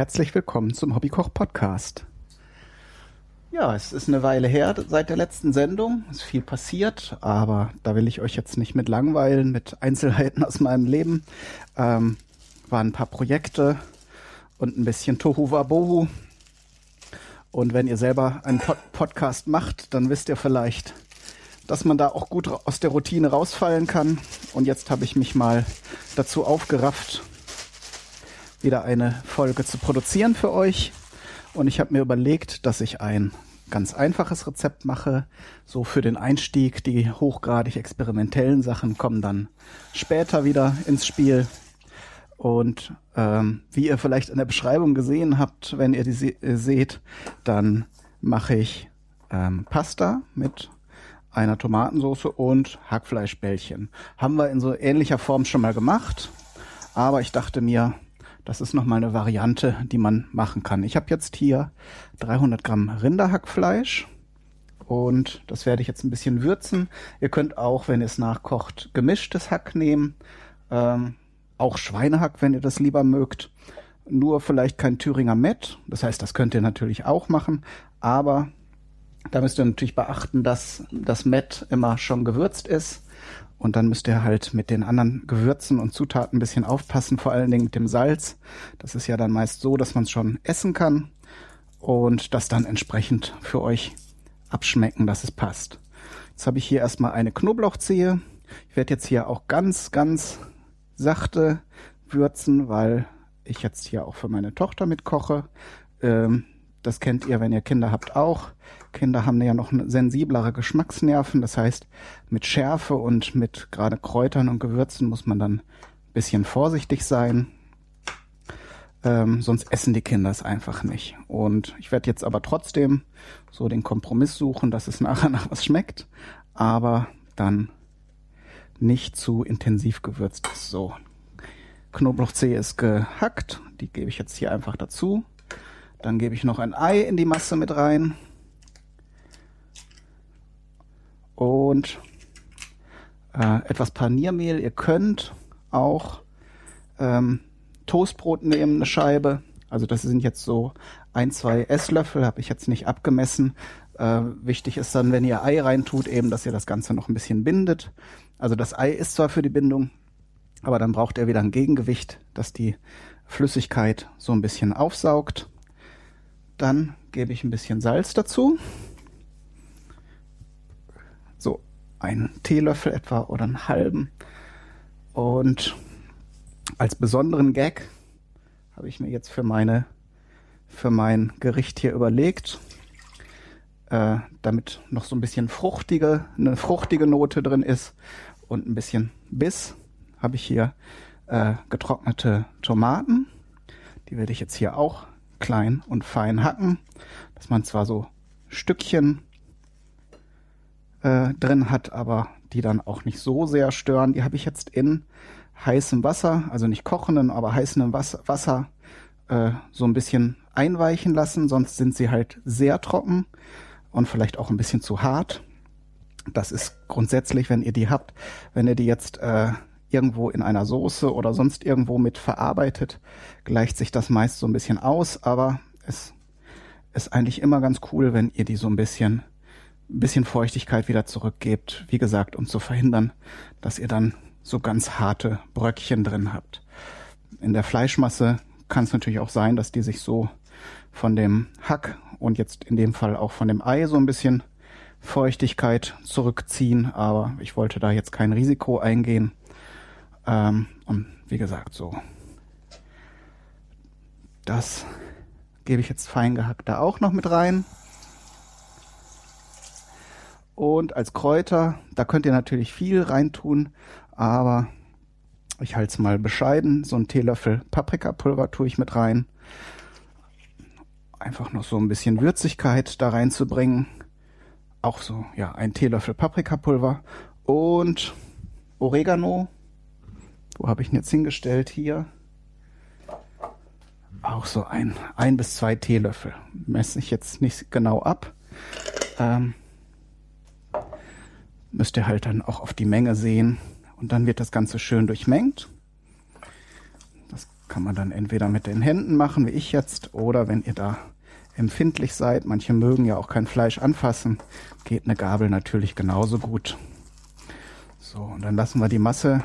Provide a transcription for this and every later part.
Herzlich willkommen zum Hobbykoch Podcast. Ja, es ist eine Weile her seit der letzten Sendung. Es ist viel passiert, aber da will ich euch jetzt nicht mit langweilen, mit Einzelheiten aus meinem Leben. Ähm, waren ein paar Projekte und ein bisschen Tohu Wabohu. Und wenn ihr selber einen Pod Podcast macht, dann wisst ihr vielleicht, dass man da auch gut aus der Routine rausfallen kann. Und jetzt habe ich mich mal dazu aufgerafft, wieder eine Folge zu produzieren für euch. Und ich habe mir überlegt, dass ich ein ganz einfaches Rezept mache, so für den Einstieg. Die hochgradig experimentellen Sachen kommen dann später wieder ins Spiel. Und ähm, wie ihr vielleicht in der Beschreibung gesehen habt, wenn ihr die se äh, seht, dann mache ich ähm, Pasta mit einer Tomatensauce und Hackfleischbällchen. Haben wir in so ähnlicher Form schon mal gemacht, aber ich dachte mir, das ist nochmal eine Variante, die man machen kann. Ich habe jetzt hier 300 Gramm Rinderhackfleisch und das werde ich jetzt ein bisschen würzen. Ihr könnt auch, wenn ihr es nachkocht, gemischtes Hack nehmen. Ähm, auch Schweinehack, wenn ihr das lieber mögt. Nur vielleicht kein Thüringer Met. Das heißt, das könnt ihr natürlich auch machen. Aber da müsst ihr natürlich beachten, dass das Met immer schon gewürzt ist. Und dann müsst ihr halt mit den anderen Gewürzen und Zutaten ein bisschen aufpassen, vor allen Dingen mit dem Salz. Das ist ja dann meist so, dass man es schon essen kann und das dann entsprechend für euch abschmecken, dass es passt. Jetzt habe ich hier erstmal eine Knoblauchzehe. Ich werde jetzt hier auch ganz, ganz sachte würzen, weil ich jetzt hier auch für meine Tochter mitkoche. Ähm, das kennt ihr, wenn ihr Kinder habt, auch. Kinder haben ja noch sensiblere Geschmacksnerven. Das heißt, mit Schärfe und mit gerade Kräutern und Gewürzen muss man dann ein bisschen vorsichtig sein. Ähm, sonst essen die Kinder es einfach nicht. Und ich werde jetzt aber trotzdem so den Kompromiss suchen, dass es nachher nach was schmeckt, aber dann nicht zu intensiv gewürzt ist. So, Knoblauchzehe ist gehackt. Die gebe ich jetzt hier einfach dazu. Dann gebe ich noch ein Ei in die Masse mit rein. Und äh, etwas Paniermehl. Ihr könnt auch ähm, Toastbrot nehmen, eine Scheibe. Also das sind jetzt so ein, zwei Esslöffel, habe ich jetzt nicht abgemessen. Äh, wichtig ist dann, wenn ihr Ei reintut, eben, dass ihr das Ganze noch ein bisschen bindet. Also das Ei ist zwar für die Bindung, aber dann braucht er wieder ein Gegengewicht, dass die Flüssigkeit so ein bisschen aufsaugt. Dann gebe ich ein bisschen Salz dazu. So einen Teelöffel etwa oder einen halben. Und als besonderen Gag habe ich mir jetzt für meine für mein Gericht hier überlegt, äh, damit noch so ein bisschen fruchtige, eine fruchtige Note drin ist und ein bisschen Biss, habe ich hier äh, getrocknete Tomaten. Die werde ich jetzt hier auch klein und fein hacken, dass man zwar so Stückchen äh, drin hat, aber die dann auch nicht so sehr stören. Die habe ich jetzt in heißem Wasser, also nicht kochenden, aber heißem Wasser, äh, so ein bisschen einweichen lassen, sonst sind sie halt sehr trocken und vielleicht auch ein bisschen zu hart. Das ist grundsätzlich, wenn ihr die habt, wenn ihr die jetzt äh, irgendwo in einer Soße oder sonst irgendwo mit verarbeitet, gleicht sich das meist so ein bisschen aus, aber es ist eigentlich immer ganz cool, wenn ihr die so ein bisschen, ein bisschen Feuchtigkeit wieder zurückgebt, wie gesagt, um zu verhindern, dass ihr dann so ganz harte Bröckchen drin habt. In der Fleischmasse kann es natürlich auch sein, dass die sich so von dem Hack und jetzt in dem Fall auch von dem Ei so ein bisschen Feuchtigkeit zurückziehen, aber ich wollte da jetzt kein Risiko eingehen. Ähm, und wie gesagt, so. Das gebe ich jetzt fein gehackt da auch noch mit rein. Und als Kräuter, da könnt ihr natürlich viel reintun, aber ich halte es mal bescheiden. So ein Teelöffel Paprikapulver tue ich mit rein. Einfach noch so ein bisschen Würzigkeit da reinzubringen. Auch so, ja, ein Teelöffel Paprikapulver und Oregano wo habe ich ihn jetzt hingestellt? Hier. Auch so ein, ein bis zwei Teelöffel. Messe ich jetzt nicht genau ab. Ähm, müsst ihr halt dann auch auf die Menge sehen. Und dann wird das Ganze schön durchmengt. Das kann kann man dann entweder mit den Händen machen, wie ich jetzt, oder wenn ihr da empfindlich seid, manche mögen ja auch kein Fleisch anfassen, geht eine Gabel natürlich genauso gut. So, und dann lassen wir die Masse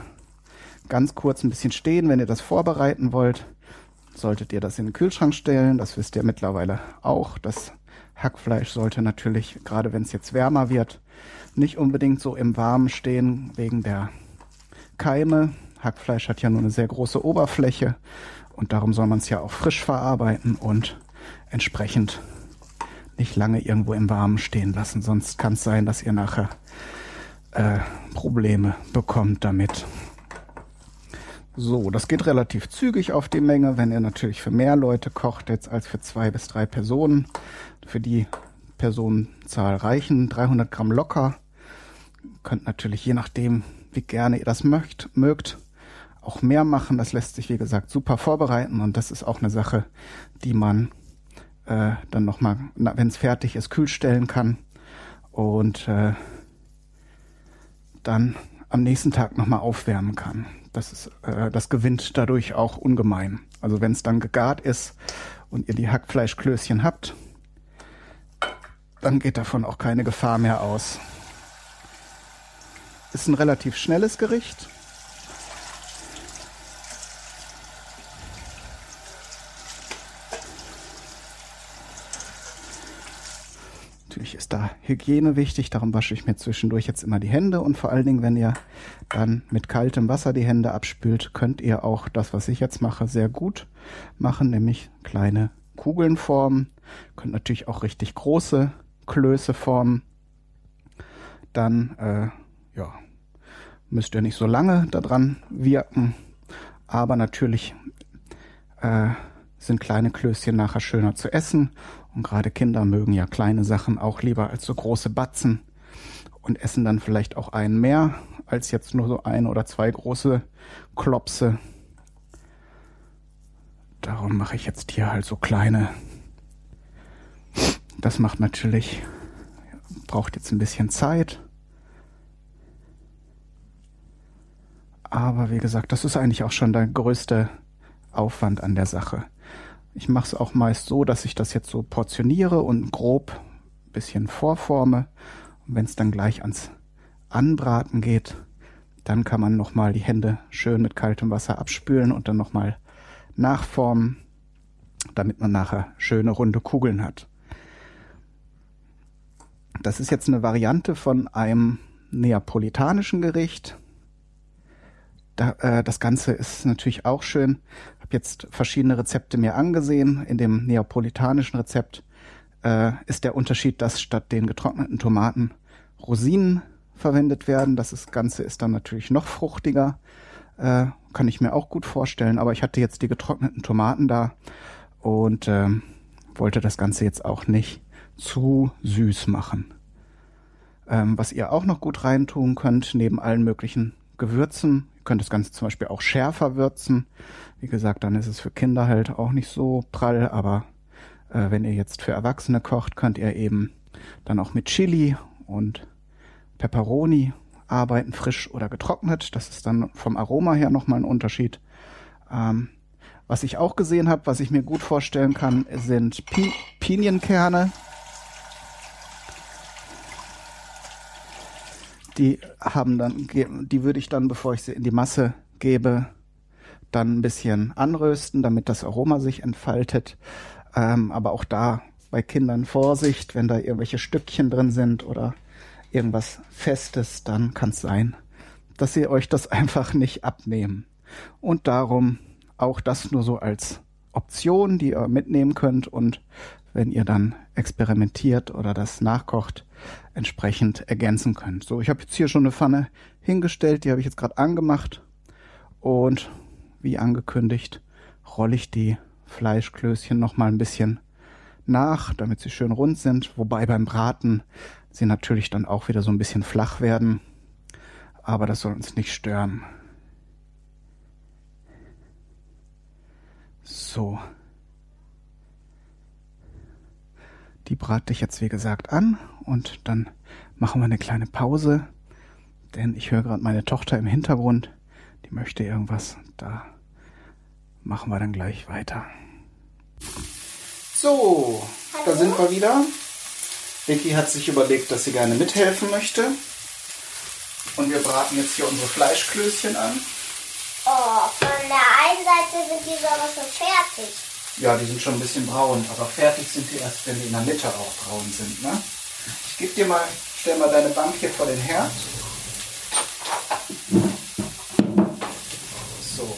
ganz kurz ein bisschen stehen, wenn ihr das vorbereiten wollt. Solltet ihr das in den Kühlschrank stellen, das wisst ihr mittlerweile auch. Das Hackfleisch sollte natürlich, gerade wenn es jetzt wärmer wird, nicht unbedingt so im Warmen stehen wegen der Keime. Hackfleisch hat ja nur eine sehr große Oberfläche und darum soll man es ja auch frisch verarbeiten und entsprechend nicht lange irgendwo im Warmen stehen lassen. Sonst kann es sein, dass ihr nachher äh, Probleme bekommt damit. So, das geht relativ zügig auf die Menge, wenn ihr natürlich für mehr Leute kocht jetzt als für zwei bis drei Personen. Für die Personenzahl reichen 300 Gramm locker. Könnt natürlich je nachdem, wie gerne ihr das mögt, mögt, auch mehr machen. Das lässt sich, wie gesagt, super vorbereiten und das ist auch eine Sache, die man äh, dann nochmal, wenn es fertig ist, kühl stellen kann und äh, dann am nächsten Tag nochmal aufwärmen kann. Das, ist, äh, das gewinnt dadurch auch ungemein. Also wenn es dann gegart ist und ihr die Hackfleischklößchen habt, dann geht davon auch keine Gefahr mehr aus. Ist ein relativ schnelles Gericht. Natürlich ist da Hygiene wichtig, darum wasche ich mir zwischendurch jetzt immer die Hände und vor allen Dingen, wenn ihr dann mit kaltem Wasser die Hände abspült, könnt ihr auch das, was ich jetzt mache, sehr gut machen, nämlich kleine Kugeln formen. Könnt natürlich auch richtig große Klöße formen. Dann, äh, ja, müsst ihr nicht so lange daran wirken, aber natürlich äh, sind kleine Klößchen nachher schöner zu essen und gerade Kinder mögen ja kleine Sachen auch lieber als so große Batzen und essen dann vielleicht auch einen mehr als jetzt nur so ein oder zwei große Klopse. Darum mache ich jetzt hier halt so kleine. Das macht natürlich, braucht jetzt ein bisschen Zeit. Aber wie gesagt, das ist eigentlich auch schon der größte Aufwand an der Sache. Ich mache es auch meist so, dass ich das jetzt so portioniere und grob ein bisschen vorforme. Und wenn es dann gleich ans Anbraten geht, dann kann man nochmal die Hände schön mit kaltem Wasser abspülen und dann nochmal nachformen, damit man nachher schöne runde Kugeln hat. Das ist jetzt eine Variante von einem neapolitanischen Gericht. Da, äh, das Ganze ist natürlich auch schön. Habe jetzt verschiedene Rezepte mir angesehen. In dem neapolitanischen Rezept äh, ist der Unterschied, dass statt den getrockneten Tomaten Rosinen verwendet werden. Das ist, Ganze ist dann natürlich noch fruchtiger. Äh, kann ich mir auch gut vorstellen. Aber ich hatte jetzt die getrockneten Tomaten da und äh, wollte das Ganze jetzt auch nicht zu süß machen. Ähm, was ihr auch noch gut reintun könnt, neben allen möglichen Gewürzen, könnt das Ganze zum Beispiel auch schärfer würzen. Wie gesagt, dann ist es für Kinder halt auch nicht so prall, aber äh, wenn ihr jetzt für Erwachsene kocht, könnt ihr eben dann auch mit Chili und Peperoni arbeiten, frisch oder getrocknet. Das ist dann vom Aroma her nochmal ein Unterschied. Ähm, was ich auch gesehen habe, was ich mir gut vorstellen kann, sind Pi Pinienkerne. Die haben dann, die würde ich dann, bevor ich sie in die Masse gebe, dann ein bisschen anrösten, damit das Aroma sich entfaltet. Ähm, aber auch da bei Kindern Vorsicht, wenn da irgendwelche Stückchen drin sind oder irgendwas Festes, dann kann es sein, dass sie euch das einfach nicht abnehmen. Und darum auch das nur so als Option, die ihr mitnehmen könnt und wenn ihr dann experimentiert oder das nachkocht, entsprechend ergänzen könnt. So, ich habe jetzt hier schon eine Pfanne hingestellt, die habe ich jetzt gerade angemacht und wie angekündigt rolle ich die Fleischklößchen noch mal ein bisschen nach, damit sie schön rund sind, wobei beim Braten sie natürlich dann auch wieder so ein bisschen flach werden, aber das soll uns nicht stören. So, Die brate ich jetzt wie gesagt an und dann machen wir eine kleine Pause, denn ich höre gerade meine Tochter im Hintergrund, die möchte irgendwas. Da machen wir dann gleich weiter. So, Hallo? da sind wir wieder. Vicky hat sich überlegt, dass sie gerne mithelfen möchte. Und wir braten jetzt hier unsere Fleischklößchen an. Oh, von der einen Seite sind die so aber schon fertig. Ja, die sind schon ein bisschen braun, aber fertig sind die erst, wenn die in der Mitte auch braun sind. Ne? Ich gebe dir mal, stell mal deine Bank hier vor den Herd. So,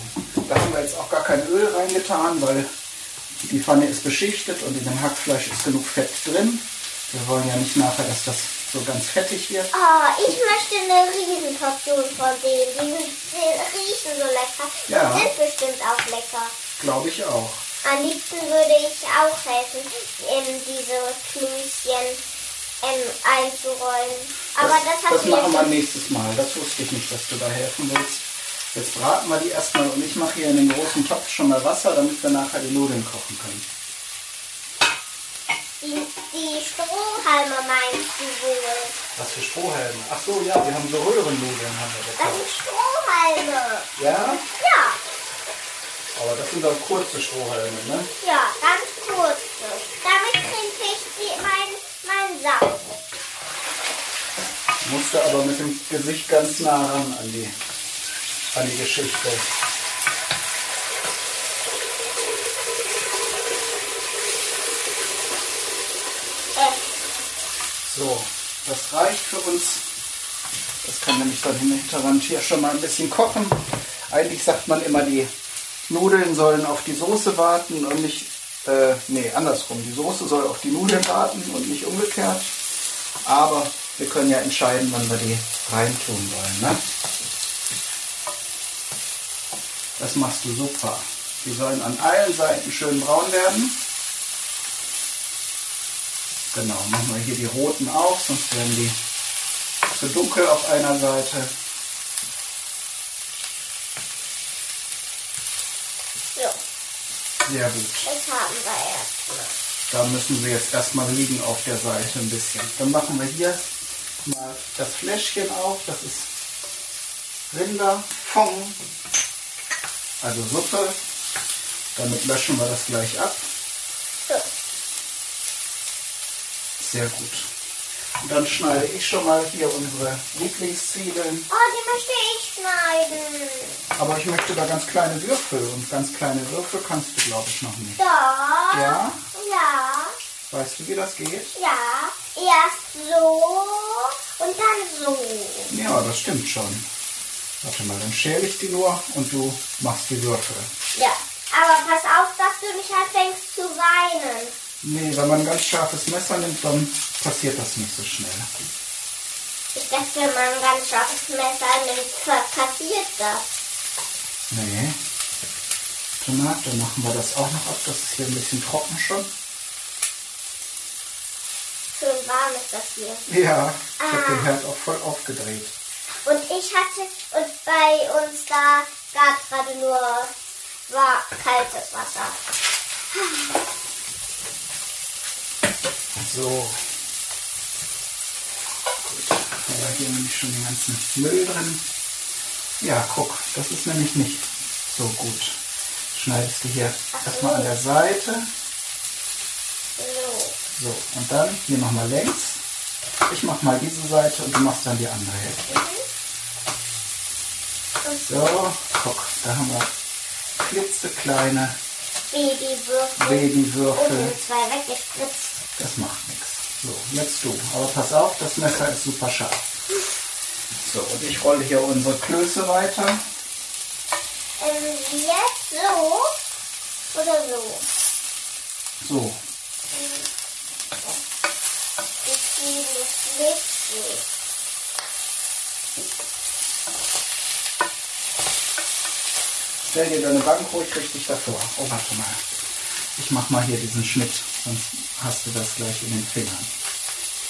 da haben wir jetzt auch gar kein Öl reingetan, weil die Pfanne ist beschichtet und in dem Hackfleisch ist genug Fett drin. Wir wollen ja nicht nachher, dass das so ganz fettig wird. Oh, ich möchte eine Riesenportion von denen. Die riechen so lecker. Ja. Die sind bestimmt auch lecker. Glaube ich auch. Am liebsten würde ich auch helfen, in diese Klößchen ähm, einzurollen. Aber das, das, das machen wir nächstes Mal. Das wusste ich nicht, dass du da helfen willst. Jetzt braten wir die erstmal und ich mache hier in den großen Topf schon mal Wasser, damit wir nachher die Nudeln kochen können. Die, die Strohhalme meinst du wohl? Was für Strohhalme? Ach so, ja, wir haben so Röhrennudeln. Haben wir das sind Strohhalme. Ja? Ja. Aber das sind doch kurze Strohhalme, ne? Ja, ganz kurze. Damit trinke ich die, mein, mein Saft. Musste aber mit dem Gesicht ganz nah ran an die, an die Geschichte. So, das reicht für uns. Das kann nämlich dann im Hinterrand hier schon mal ein bisschen kochen. Eigentlich sagt man immer, die Nudeln sollen auf die Soße warten und nicht, äh, nee, andersrum. Die Soße soll auf die Nudeln warten und nicht umgekehrt. Aber wir können ja entscheiden, wann wir die reintun wollen. Ne? Das machst du super. Die sollen an allen Seiten schön braun werden. Genau, machen wir hier die roten auch, sonst werden die zu dunkel auf einer Seite. So. Sehr gut. Das haben wir erstmal. Da müssen sie jetzt erstmal liegen auf der Seite ein bisschen. Dann machen wir hier mal das Fläschchen auf. Das ist Rinderfond, also Suppe. Damit löschen wir das gleich ab. Sehr gut. Und dann schneide ich schon mal hier unsere Lieblingszwiebeln. Oh, die möchte ich schneiden. Aber ich möchte da ganz kleine Würfel. Und ganz kleine Würfel kannst du, glaube ich, noch nicht. Doch. Ja? Ja. Weißt du, wie das geht? Ja. Erst so und dann so. Ja, das stimmt schon. Warte mal, dann schäle ich die nur und du machst die Würfel. Ja. Aber pass auf, dass du nicht anfängst zu weinen. Nee, wenn man ein ganz scharfes Messer nimmt, dann passiert das nicht so schnell. Ich dachte, wenn man ein ganz scharfes Messer nimmt, passiert das. Nee. Tomat, dann machen wir das auch noch ab. Das ist hier ein bisschen trocken schon. Schön warm ist das hier. Ja, ich ah. habe den Herd auch voll aufgedreht. Und ich hatte, und bei uns da gab es gerade nur war kaltes Wasser. So. Gut. Haben wir hier nämlich schon den ganzen Müll drin. Ja, guck, das ist nämlich nicht so gut. Schneidest du hier erstmal an der Seite. So, und dann hier nochmal längs. Ich mach mal diese Seite und du machst dann die andere Hälfte. So, guck, da haben wir klitzekleine Babywürfel. Babywürfel. Und zwei weggespritzt. Das macht nichts. So, jetzt du. Aber pass auf, das Messer ist super scharf. So, und ich rolle hier unsere Klöße weiter. Ähm, jetzt so oder so? So. Stell dir deine Bank ruhig richtig davor. Oh, warte mal. Ich mach mal hier diesen Schnitt, sonst hast du das gleich in den Fingern.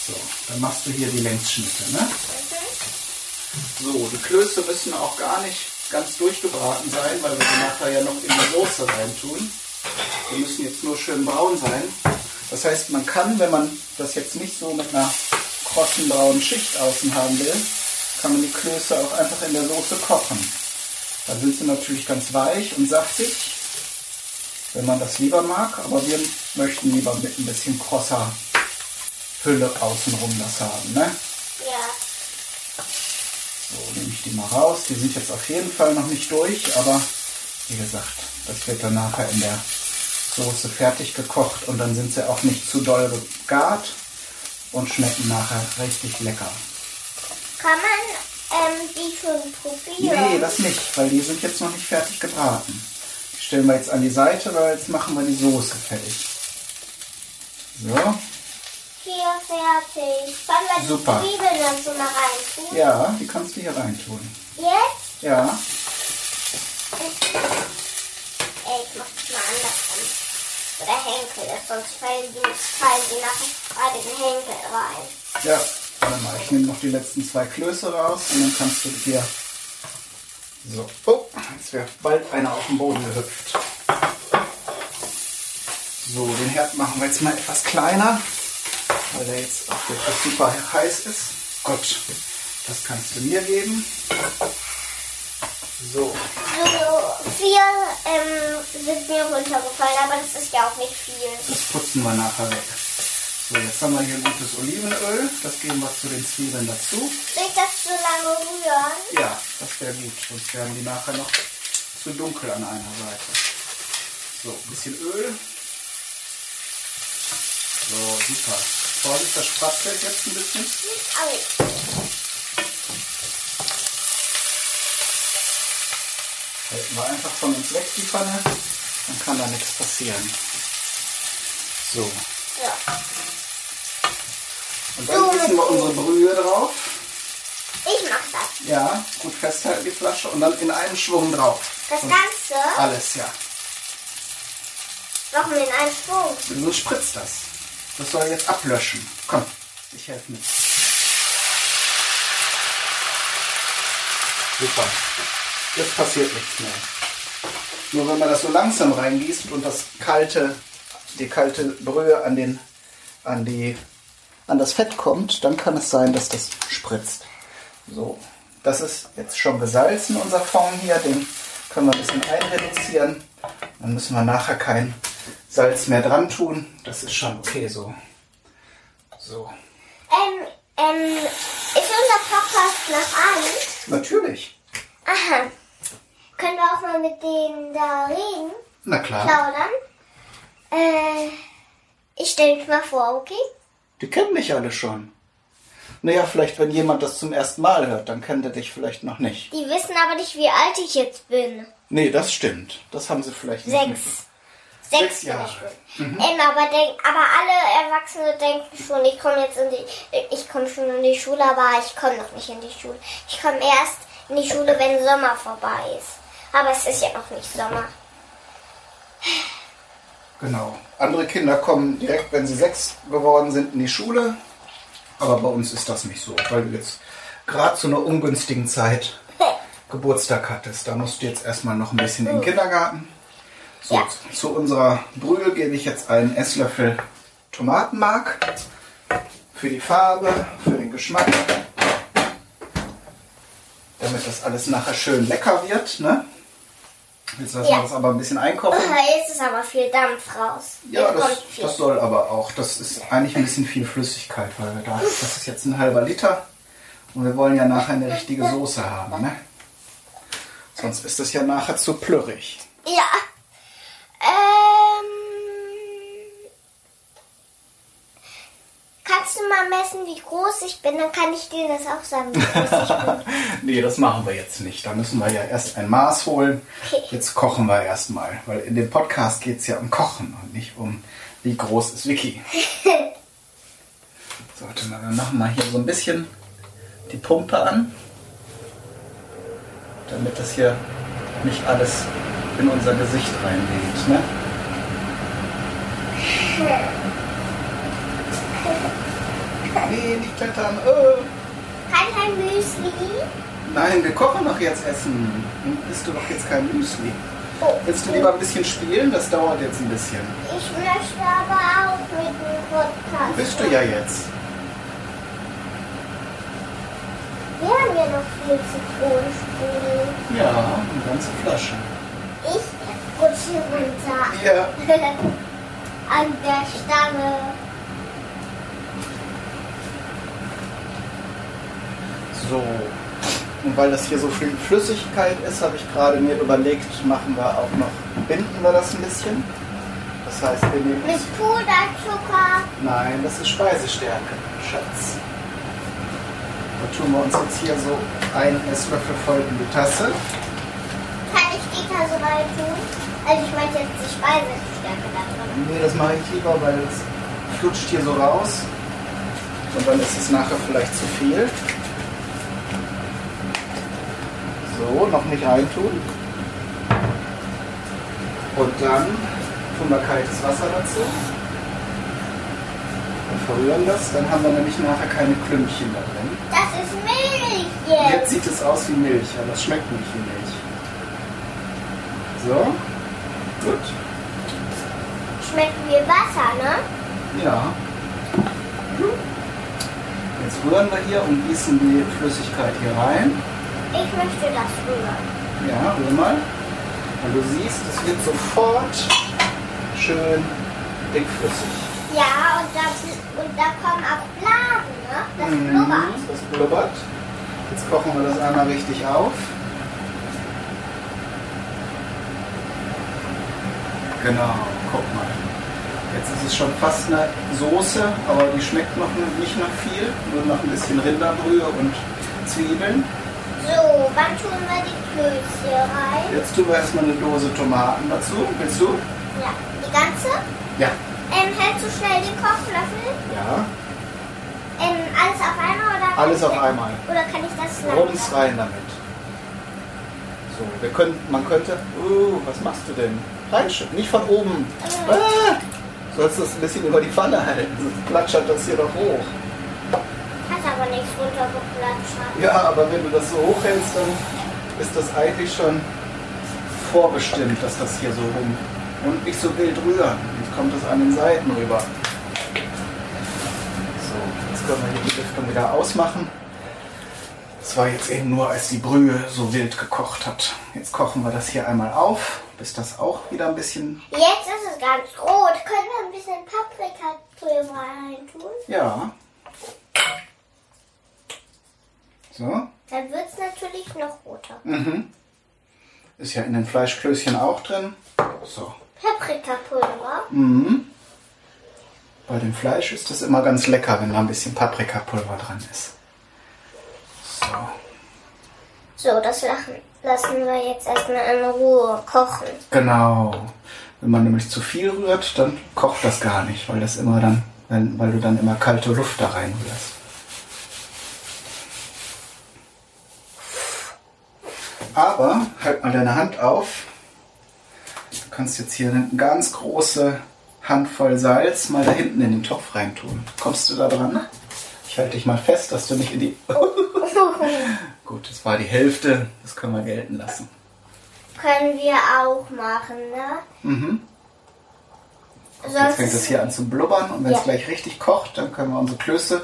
So, dann machst du hier die Längsschnitte, ne? So, die Klöße müssen auch gar nicht ganz durchgebraten sein, weil wir sie nachher ja noch in die Soße reintun. Die müssen jetzt nur schön braun sein. Das heißt, man kann, wenn man das jetzt nicht so mit einer krossen braunen Schicht außen haben will, kann man die Klöße auch einfach in der Soße kochen. Dann sind sie natürlich ganz weich und saftig wenn man das lieber mag. Aber wir möchten lieber mit ein bisschen krosser Fülle außenrum das haben. Ne? Ja. So, nehme ich die mal raus. Die sind jetzt auf jeden Fall noch nicht durch, aber wie gesagt, das wird dann nachher in der Soße fertig gekocht und dann sind sie auch nicht zu doll gegart und schmecken nachher richtig lecker. Kann man ähm, die schon probieren? Nee, das nicht, weil die sind jetzt noch nicht fertig gebraten. Die stellen wir jetzt an die Seite, weil jetzt machen wir die Soße fertig. So, Hier fertig. Wollen wir die Super. Zwiebeln dann so mal reintun? ja, die kannst du hier reintun. Jetzt? Ja, Ey, ich mach das mal andersrum. Oder Henkel, sonst fallen die, fallen die nachher bei den Henkel rein. ja. Warte mal, ich nehme noch die letzten zwei Klöße raus und dann kannst du hier. So, oh, jetzt wäre bald einer auf den Boden gehüpft. So, den Herd machen wir jetzt mal etwas kleiner, weil der jetzt auch wirklich super heiß ist. Gott, das kannst du mir geben. So, So, vier ähm, sind mir runtergefallen, aber das ist ja auch nicht viel. das putzen wir nachher weg. So, jetzt haben wir hier gutes Olivenöl. Das geben wir zu den Zwiebeln dazu. Soll ich das so lange rühren? Ja, das wäre gut, sonst werden die nachher noch zu dunkel an einer Seite. So, ein bisschen Öl. So, super. Vorsicht, das spratzelt jetzt ein bisschen. Halten wir einfach von uns weg die Pfanne, dann kann da nichts passieren. So, Ja. und dann gießen wir unsere Brühe drauf. Ich mach das. Ja, gut festhalten die Flasche und dann in einen Schwung drauf. Das Und Ganze Alles, ja. noch in einen Schwung. So spritzt das. Das soll jetzt ablöschen. Komm, ich helfe mit. Super. Jetzt passiert nichts mehr. Nur wenn man das so langsam reingießt und das kalte, die kalte Brühe an, den, an, die, an das Fett kommt, dann kann es sein, dass das spritzt. So, das ist jetzt schon gesalzen, unser Fond hier. Den können wir ein bisschen einreduzieren. Dann müssen wir nachher kein Salz mehr dran tun. Das ist schon okay so. So, Ähm, ähm, ist unser Podcast noch an? natürlich. Aha. Können wir auch mal mit denen da reden? Na klar. Plaudern? Äh, ich stelle mich mal vor, okay? Die kennen mich alle schon. Naja, vielleicht wenn jemand das zum ersten Mal hört, dann kennt er dich vielleicht noch nicht. Die wissen aber nicht, wie alt ich jetzt bin. Nee, das stimmt. Das haben sie vielleicht nicht Sechs. Sechs, Jahre. schon. Ähm, aber, denk, aber alle Erwachsene denken schon, ich komme jetzt in die, ich komme schon in die Schule, aber ich komme noch nicht in die Schule. Ich komme erst in die Schule, wenn Sommer vorbei ist. Aber es ist ja noch nicht Sommer. Genau. Andere Kinder kommen direkt, wenn sie sechs geworden sind, in die Schule. Aber bei uns ist das nicht so, weil du jetzt gerade zu einer ungünstigen Zeit Geburtstag hattest. Da musst du jetzt erstmal noch ein bisschen in den Kindergarten. So, Ja. zu unserer Brühe gebe ich jetzt einen Esslöffel Tomatenmark. Für die Farbe, für den Geschmack. Damit das alles nachher schön lecker wird. Ne? Jetzt lassen Ja. wir das aber ein bisschen einkochen. Jetzt ist aber viel Dampf raus. Ja, das, das soll aber auch. Das ist eigentlich ein bisschen viel Flüssigkeit, weil wir da, das ist jetzt ein halber Liter und wir wollen ja nachher eine richtige Soße haben, ne? Sonst ist das ja nachher zu plürrig. Ja. Ähm. Kannst du mal messen, wie groß ich bin? Dann kann ich dir das auch sagen, wie groß ich bin. Nee, das machen wir jetzt nicht. Da müssen wir ja erst ein Maß holen. Okay. Jetzt kochen wir erstmal, weil in dem Podcast geht es ja um Kochen und nicht um wie groß ist Vicky. So, warte mal, wir machen mal hier so ein bisschen die Pumpe an, damit das hier nicht alles in unser Gesicht reinweht. Ne? Nee, nicht klettern. Äh. Kann kein Müsli? Nein, wir kochen doch jetzt Essen. Dann isst du doch jetzt kein Müsli. Oh. Willst du lieber ein bisschen spielen? Das dauert jetzt ein bisschen. Ich möchte aber auch mit dem Podcast. Bist du ja jetzt. Wir haben ja noch viel Zitronenspule. Ja, eine ganze Flasche. Ich rutschen runter. Ja. An der Stange. So. Und weil das hier so viel Flüssigkeit ist, habe ich gerade mir überlegt, machen wir auch noch, binden wir das ein bisschen. Das heißt, wir nehmen Mit Puderzucker. Nein, das ist Speisestärke, Schatz. Da tun wir uns jetzt hier so einen Esslöffel voll in die Tasse. Kann ich die Tasse rein tun? Also ich meinte jetzt die Speisestärke da drin. Nee, das mache ich lieber, weil es flutscht hier so raus. Und dann ist es nachher vielleicht zu viel. So, noch nicht reintun. Und dann tun wir kaltes Wasser dazu. Und verrühren das. Dann haben wir nämlich nachher keine Klümpchen da drin. Das ist Milch jetzt. Jetzt sieht es aus wie Milch, aber es schmeckt nicht wie Milch. So, gut. Schmeckt wie Wasser, ne? Ja. Jetzt rühren wir hier und gießen die Flüssigkeit hier rein. Ich möchte das rühren. Ja, rühr mal. Und du siehst, es wird sofort schön dickflüssig. Ja, und da, und da kommen auch Blasen, ne? Das Mhm, blubbert. Das blubbert. Jetzt kochen wir das einmal richtig auf. Genau, guck mal. Jetzt ist es schon fast eine Soße, aber die schmeckt noch nicht nach viel. Nur noch ein bisschen Rinderbrühe und Zwiebeln. So, wann tun wir die Klößchen rein? Jetzt tun wir erstmal eine Dose Tomaten dazu. Willst du? Ja, die ganze? Ja. Ähm, hältst du schnell den Kochlöffel? Ja. Ähm, alles auf einmal oder? Alles auf einmal. Oder kann ich das Rums langsam? rein damit. So, wir können, man könnte. Uh, was machst du denn? Reinschütten, nicht von oben. Äh. Ah, sollst du das ein bisschen über die Pfanne halten, sonst platschert das hier doch hoch. Hat runtergeplatscht. Ja, aber wenn du das so hochhältst, dann ist das eigentlich schon vorbestimmt, dass das hier so rum. Und nicht so wild rühren. Jetzt kommt es an den Seiten rüber. So, jetzt können wir hier die Lüftung wieder ausmachen. Das war jetzt eben nur, als die Brühe so wild gekocht hat. Jetzt kochen wir das hier einmal auf, bis das auch wieder ein bisschen. Jetzt ist es ganz rot. Können wir ein bisschen Paprikapulver reintun? Ja. So. Dann wird es natürlich noch roter. Mhm. Ist ja in den Fleischklößchen auch drin. So. Paprikapulver. Mhm. Bei dem Fleisch ist das immer ganz lecker, wenn da ein bisschen Paprikapulver dran ist. So. So, das lassen wir jetzt erstmal in Ruhe kochen. Genau. Wenn man nämlich zu viel rührt, dann kocht das gar nicht, weil das immer dann, weil du dann immer kalte Luft da reinrührst. Aber halt mal deine Hand auf. Du kannst jetzt hier eine ganz große Handvoll Salz mal da hinten in den Topf reintun. Kommst du da dran? Ich halte dich mal fest, dass du nicht in die. Gut, das war die Hälfte. Das können wir gelten lassen. Können wir auch machen, ne? Mhm. Jetzt fängt es hier an zu blubbern und wenn Ja. es gleich richtig kocht, dann können wir unsere Klöße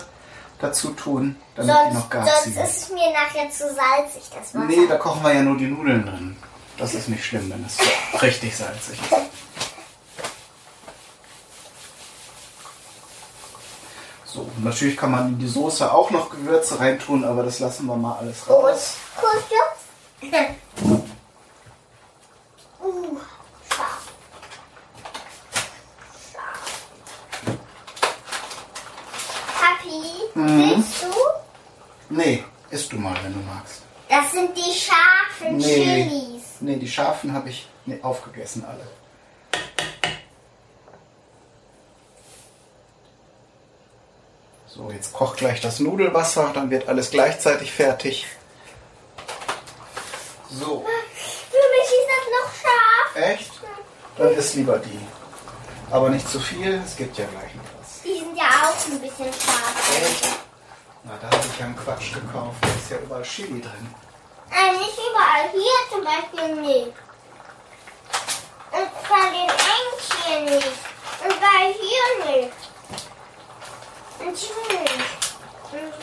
dazu tun, damit die sonst, noch Gas sonst ziehen. ist es mir nachher zu salzig, das Wasser. Nee, da kochen wir ja nur die Nudeln drin. Das ist nicht schlimm, wenn es richtig salzig ist. So, und natürlich kann man in die Soße auch noch Gewürze reintun, aber das lassen wir mal alles raus. Gut, gut, Jungs. uh, scharf. Scharf. Papi, Mhm. willst du? Nee, isst du mal, wenn du magst. Das sind die scharfen Nee. Chilis. Nee, die scharfen habe ich nee, aufgegessen alle. So, jetzt kocht gleich das Nudelwasser, dann wird alles gleichzeitig fertig. So, Für mich ist das noch scharf. echt? Dann isst lieber die. Aber nicht zu viel, es gibt ja gleich noch auch ein bisschen scharf. Na, da habe ich ja einen Quatsch gekauft. Da ist ja überall Chili drin. Nein, nicht überall. Hier zum Beispiel nicht. Und bei den Entchen nicht. Und bei hier nicht. Und hier nicht. Und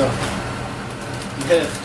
So, you have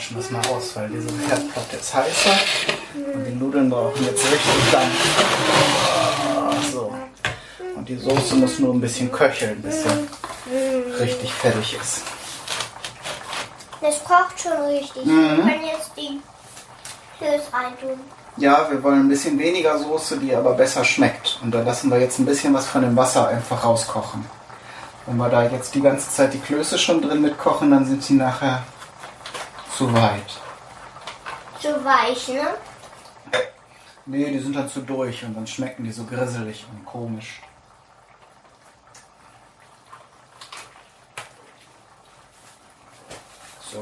tauschen das mal aus, weil diese Herdplatte ist heißer und die Nudeln brauchen jetzt richtig Dampf. Ah, So. Und die Soße muss nur ein bisschen köcheln, bis sie richtig fertig ist. Das kocht schon richtig. Wir können jetzt die Klöß reintun. Ja, wir wollen ein bisschen weniger Soße, die aber besser schmeckt. Und da lassen wir jetzt ein bisschen was von dem Wasser einfach rauskochen. Wenn wir da jetzt die ganze Zeit die Klöße schon drin mitkochen, dann sind sie nachher zu weit. Zu weich, ne? Nee, die sind dann zu durch und dann schmecken die so grisselig und komisch. So,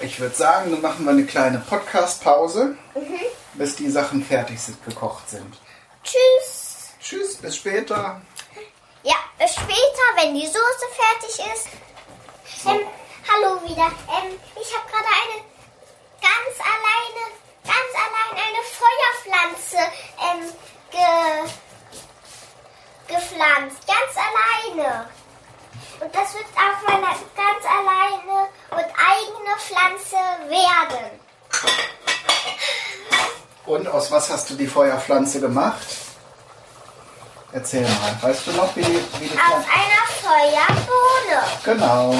ich würde sagen, dann machen wir eine kleine Podcast-Pause, bis die Sachen fertig sind, gekocht sind. Tschüss. Tschüss, bis später. Ja, bis später, wenn die Soße fertig ist. Ähm, hallo wieder. Ähm, ich habe gerade eine ganz alleine, ganz allein eine Feuerpflanze ähm, ge, gepflanzt. Ganz alleine. Und das wird auch meine ganz alleine und eigene Pflanze werden. Und aus was hast du die Feuerpflanze gemacht? Erzähl mal. Weißt du noch, wie die, wie die Aus einer Feuerbohne. Genau.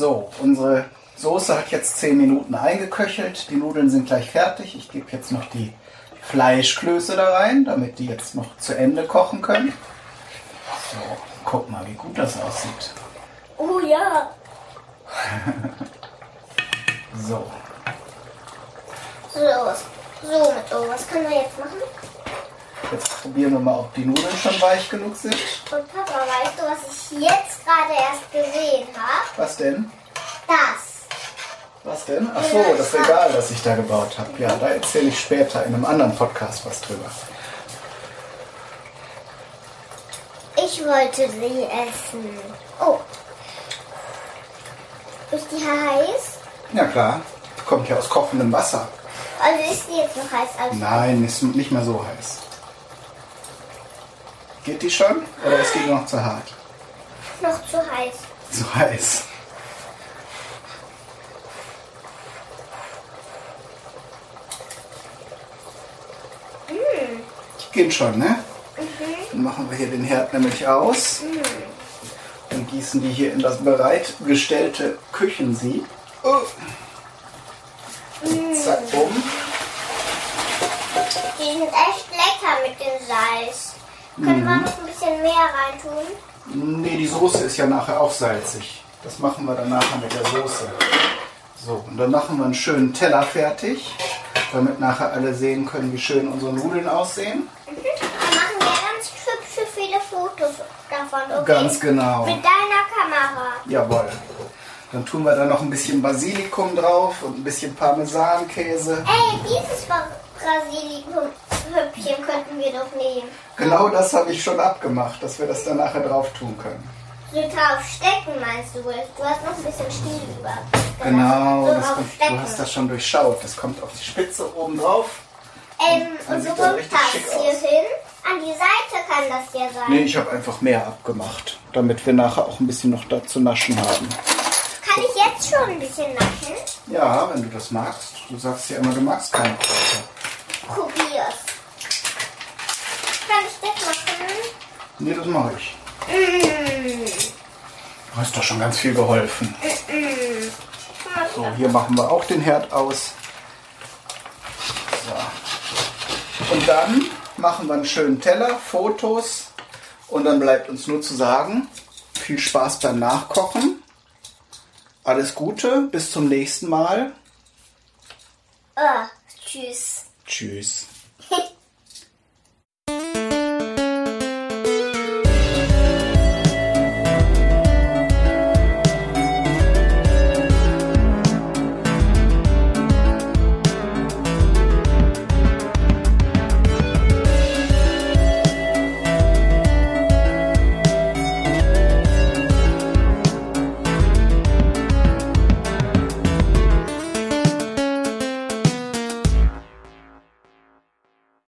So, unsere Soße hat jetzt 10 Minuten eingeköchelt. Die Nudeln sind gleich fertig. Ich gebe jetzt noch die Fleischklöße da rein, damit die jetzt noch zu Ende kochen können. So, guck mal, wie gut das aussieht. Oh ja. So, So, so mit oh, was können wir jetzt machen? Jetzt probieren wir mal, ob die Nudeln schon weich genug sind. Und Papa, weißt du, was ich jetzt gerade erst gesehen habe? Was denn? Das. Was denn? Ach so, das Regal, das ich da gebaut habe. Ja, da erzähle ich später in einem anderen Podcast was drüber. Ich wollte sie essen. Oh. Ist die heiß? Ja klar, kommt ja aus kochendem Wasser. Also ist die jetzt noch heiß als Nein, ist nicht mehr so heiß. Geht die schon? Oder ist die noch zu hart? noch zu heiß? Zu heiß. Die gehen schon, ne? Dann machen wir hier den Herd nämlich aus und gießen die hier in das bereitgestellte Küchensieb. Oh. Zack, um. Die sind echt lecker mit dem Salz. Können wir noch ein bisschen mehr reintun? Nee, die Soße ist ja nachher auch salzig. Das machen wir dann nachher mit der Soße. So, und dann machen wir einen schönen Teller fertig, damit nachher alle sehen können, wie schön unsere Nudeln aussehen. Mhm. Dann machen wir ganz hübsche viele Fotos davon, okay? Ganz genau. Mit deiner Kamera. Jawohl. Dann tun wir da noch ein bisschen Basilikum drauf und ein bisschen Parmesankäse. Ey, dieses Ba- Basilikum-Hüppchen könnten wir doch nehmen. Genau das habe ich schon abgemacht, dass wir das dann nachher drauf tun können. So drauf stecken, meinst du? Du hast noch ein bisschen Stiel über. Dann Genau, so das kommt, du hast das schon durchschaut. Das kommt auf die Spitze oben drauf. Ähm, Dann und sieht du das hier aus. hin. An die Seite kann das ja sein. Nee, ich habe einfach mehr abgemacht, damit wir nachher auch ein bisschen noch da zu naschen haben. Kann ich jetzt schon ein bisschen naschen? Ja, wenn du das magst. Du sagst ja immer, du magst keine Kräuter. Probier's. Kann ich das machen? Nee, das mache ich. Mmh. Du hast doch schon ganz viel geholfen. Mmh. So, hier machen wir auch den Herd aus. So. Und dann machen wir einen schönen Teller, Fotos. Und dann bleibt uns nur zu sagen, viel Spaß beim Nachkochen. alles Gute, bis zum nächsten Mal. Äh, tschüss. Tschüss.